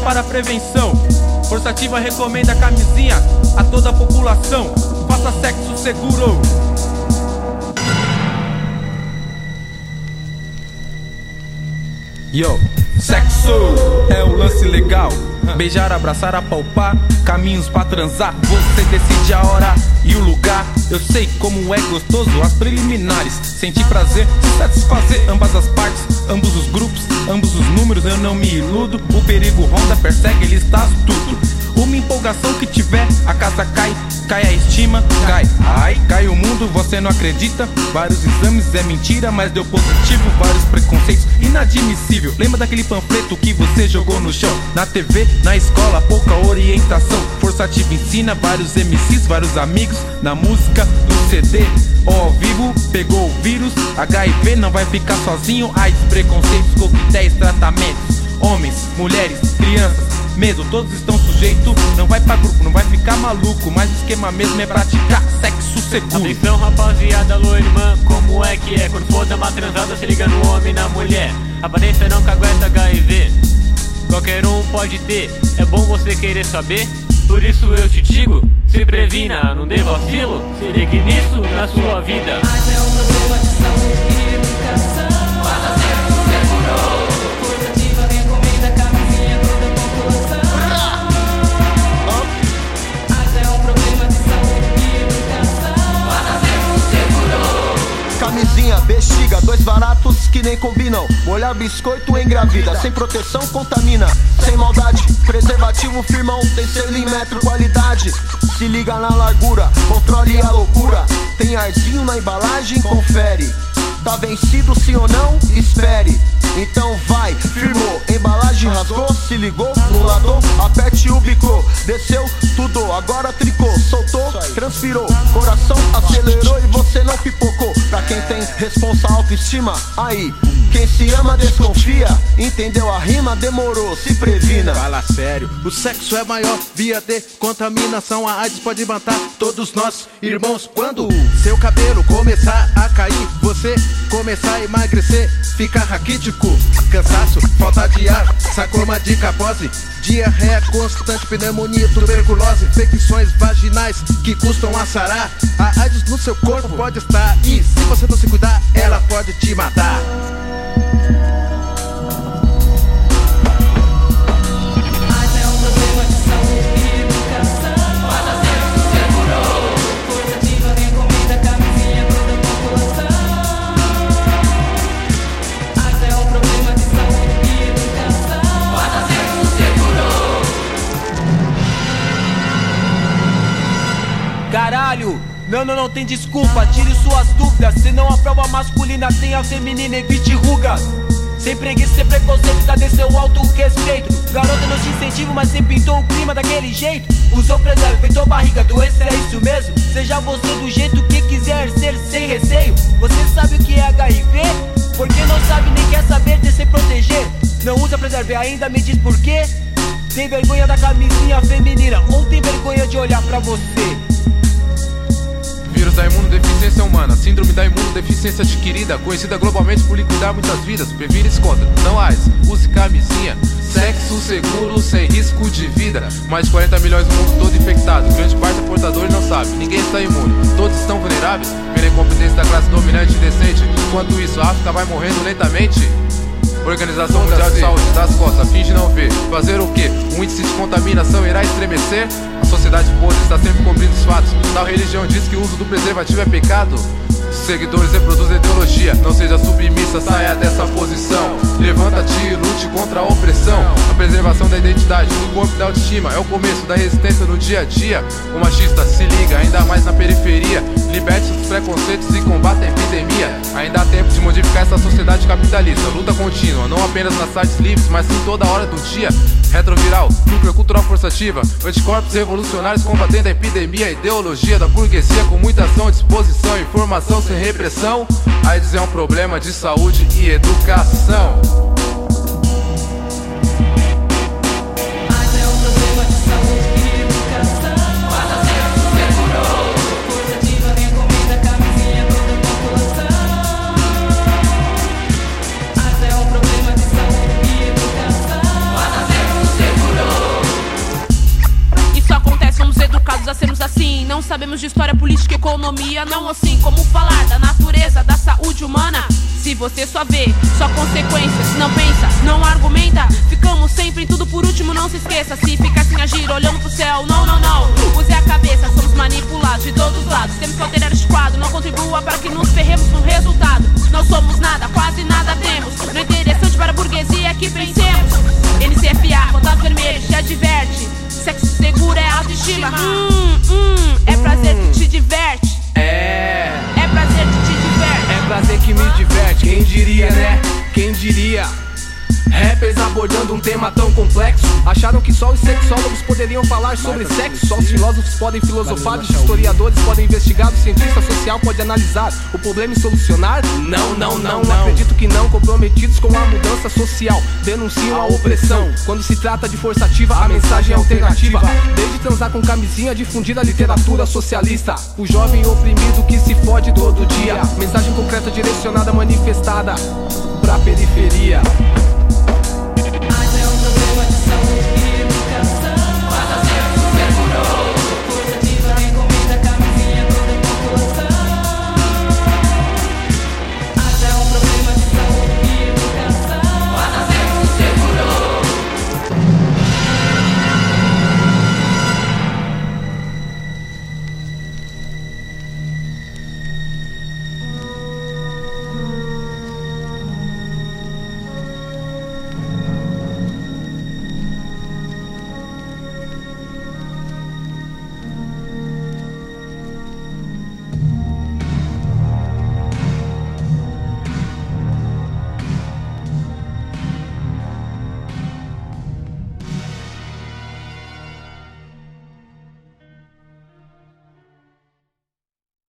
para a prevenção. Força Ativa recomenda camisinha a toda a população. Faça sexo seguro. Yo, sexo é o lance legal. Beijar, abraçar, apalpar, caminhos pra transar. Você decide a hora e o lugar. Eu sei como é gostoso as preliminares. Sentir prazer, satisfazer ambas as partes, ambos os grupos, ambos os números. Eu não me iludo. O perigo ronda, persegue, ele está astuto. Uma empolgação que tiver, a casa cai, cai a estima, cai. Ai, cai o mundo, você não acredita? Vários exames é mentira, mas deu positivo. Vários preconceitos, inadmissível. Lembra daquele panfleto que você jogou no chão? Na TV, na escola, pouca orientação. Força ativa ensina vários MCs, vários amigos. Na música, no CD, ao vivo, pegou o vírus. HIV não vai ficar sozinho. AIDS, preconceitos, coquetéis, tratamentos. Homens, mulheres, crianças medo, todos estão sujeitos. Não vai pra grupo, não vai ficar maluco. Mas o esquema mesmo é praticar sexo seguro. Atenção, rapaziada, alô, irmã, como é que é? Quando for dar uma transada, se liga no homem e na mulher. Aparência não cagueta HIV. Qualquer um pode ter, é bom você querer saber. Por isso eu te digo, se previna, não dê vacilo. Se ligue nisso na sua vida. Camisinha, bexiga, dois baratos que nem combinam. Molhar biscoito engravida, sem proteção contamina. Sem maldade, preservativo firmão, tem selo metro, qualidade. Se liga na largura, controle a loucura. Tem arzinho na embalagem, confere. Tá vencido sim ou não? Espere. Então vai, firmou, embalagem rasgou, se ligou, mulador, aperte o bico, desceu, tudo, agora tricou, soltou, transpirou, coração acelerou responsa autoestima, aí, quem se ama desconfia, entendeu a rima, demorou, se previna. Fala sério, o sexo é maior via de contaminação, a AIDS pode matar todos nós, irmãos. Quando seu cabelo começar a cair, você começar a emagrecer, ficar raquítico, cansaço, falta de ar, sacoma de capose, diarreia constante, pneumonia, tuberculose, infecções vaginais que custam a sarar. A AIDS no seu corpo pode estar e se você não se cuidar, ela pode te matar. Não, não, não tem desculpa, tire suas dúvidas. Senão a prova masculina tem a feminina, evite rugas. Sem preguiça, sem preconceito, cadê seu alto respeito? Garota não te incentivo, mas você pintou o clima daquele jeito. Usou preserva, feitou barriga, doença é isso mesmo? Seja você do jeito que quiser ser, sem receio. Você sabe o que é HIV? Porque não sabe nem quer saber de se proteger. Não usa preserva, ainda me diz por quê? Tem vergonha da camisinha feminina ou tem vergonha de olhar pra você? Vírus da imunodeficiência humana, síndrome da imunodeficiência adquirida, conhecida globalmente por liquidar muitas vidas. Previne e contra, não AIDS, use camisinha. Sexo seguro, sem risco de vida. Mais de 40 milhões no mundo todo infectado. Grande parte é portador e não sabe. Ninguém está imune. Todos estão vulneráveis pela incompetência da classe dominante e decente. Enquanto isso, a África vai morrendo lentamente. Organização Mundial de Saúde das costas, finge não ver. Fazer o que? Um índice de contaminação irá estremecer? A sociedade podre está sempre cobrindo os fatos. Tal religião diz que o uso do preservativo é pecado. Seguidores reproduzem ideologia. Não seja submissa, saia dessa posição. Levanta-te e lute contra a opressão. A preservação da identidade, do corpo e da autoestima é o começo da resistência no dia a dia. O machista se liga, ainda mais na periferia. Liberte os preconceitos e combata a epidemia. Ainda há tempo de modificar essa sociedade capitalista. Luta contínua, não apenas nas sites livres, mas sim toda hora do dia. Retroviral, núcleo cultural forçativa. Anticorpos revolucionários combatendo a epidemia. A ideologia da burguesia com muita ação, disposição, informação sem repressão. AIDS é um problema de saúde e educação. Sabemos de história, política, economia, não assim como falar da natureza, da saúde humana. Se você só vê, só consequências, não pensa, não argumenta, ficamos sempre em tudo por último, não se esqueça. Se ficar sem agir, olhando pro céu, não, não, não. Use a cabeça, somos manipulados de todos os lados. Temos que alterar este quadro, não contribua para que nos ferremos no resultado. Não somos nada, quase nada temos. Não é interessante para a burguesia que pensemos. NCFA, contato vermelho, te adverte. Sexo seguro é autoestima. Hum, diverte. É, É prazer que te diverte. é prazer que me diverte, quem diria, né? Quem diria? Rappers abordando um tema tão complexo. Acharam que só os sexólogos poderiam falar sobre sexo, só os filósofos podem filosofar, os historiadores podem investigar, o cientista social pode analisar o problema e solucionar? Não, não, não, Não, acredito que não, comprometidos com a mudança social, denunciam a opressão. Quando se trata de força ativa, a mensagem é alternativa. Desde transar com camisinha, difundir a literatura socialista. O jovem oprimido que se fode todo dia. Mensagem concreta direcionada, manifestada pra periferia.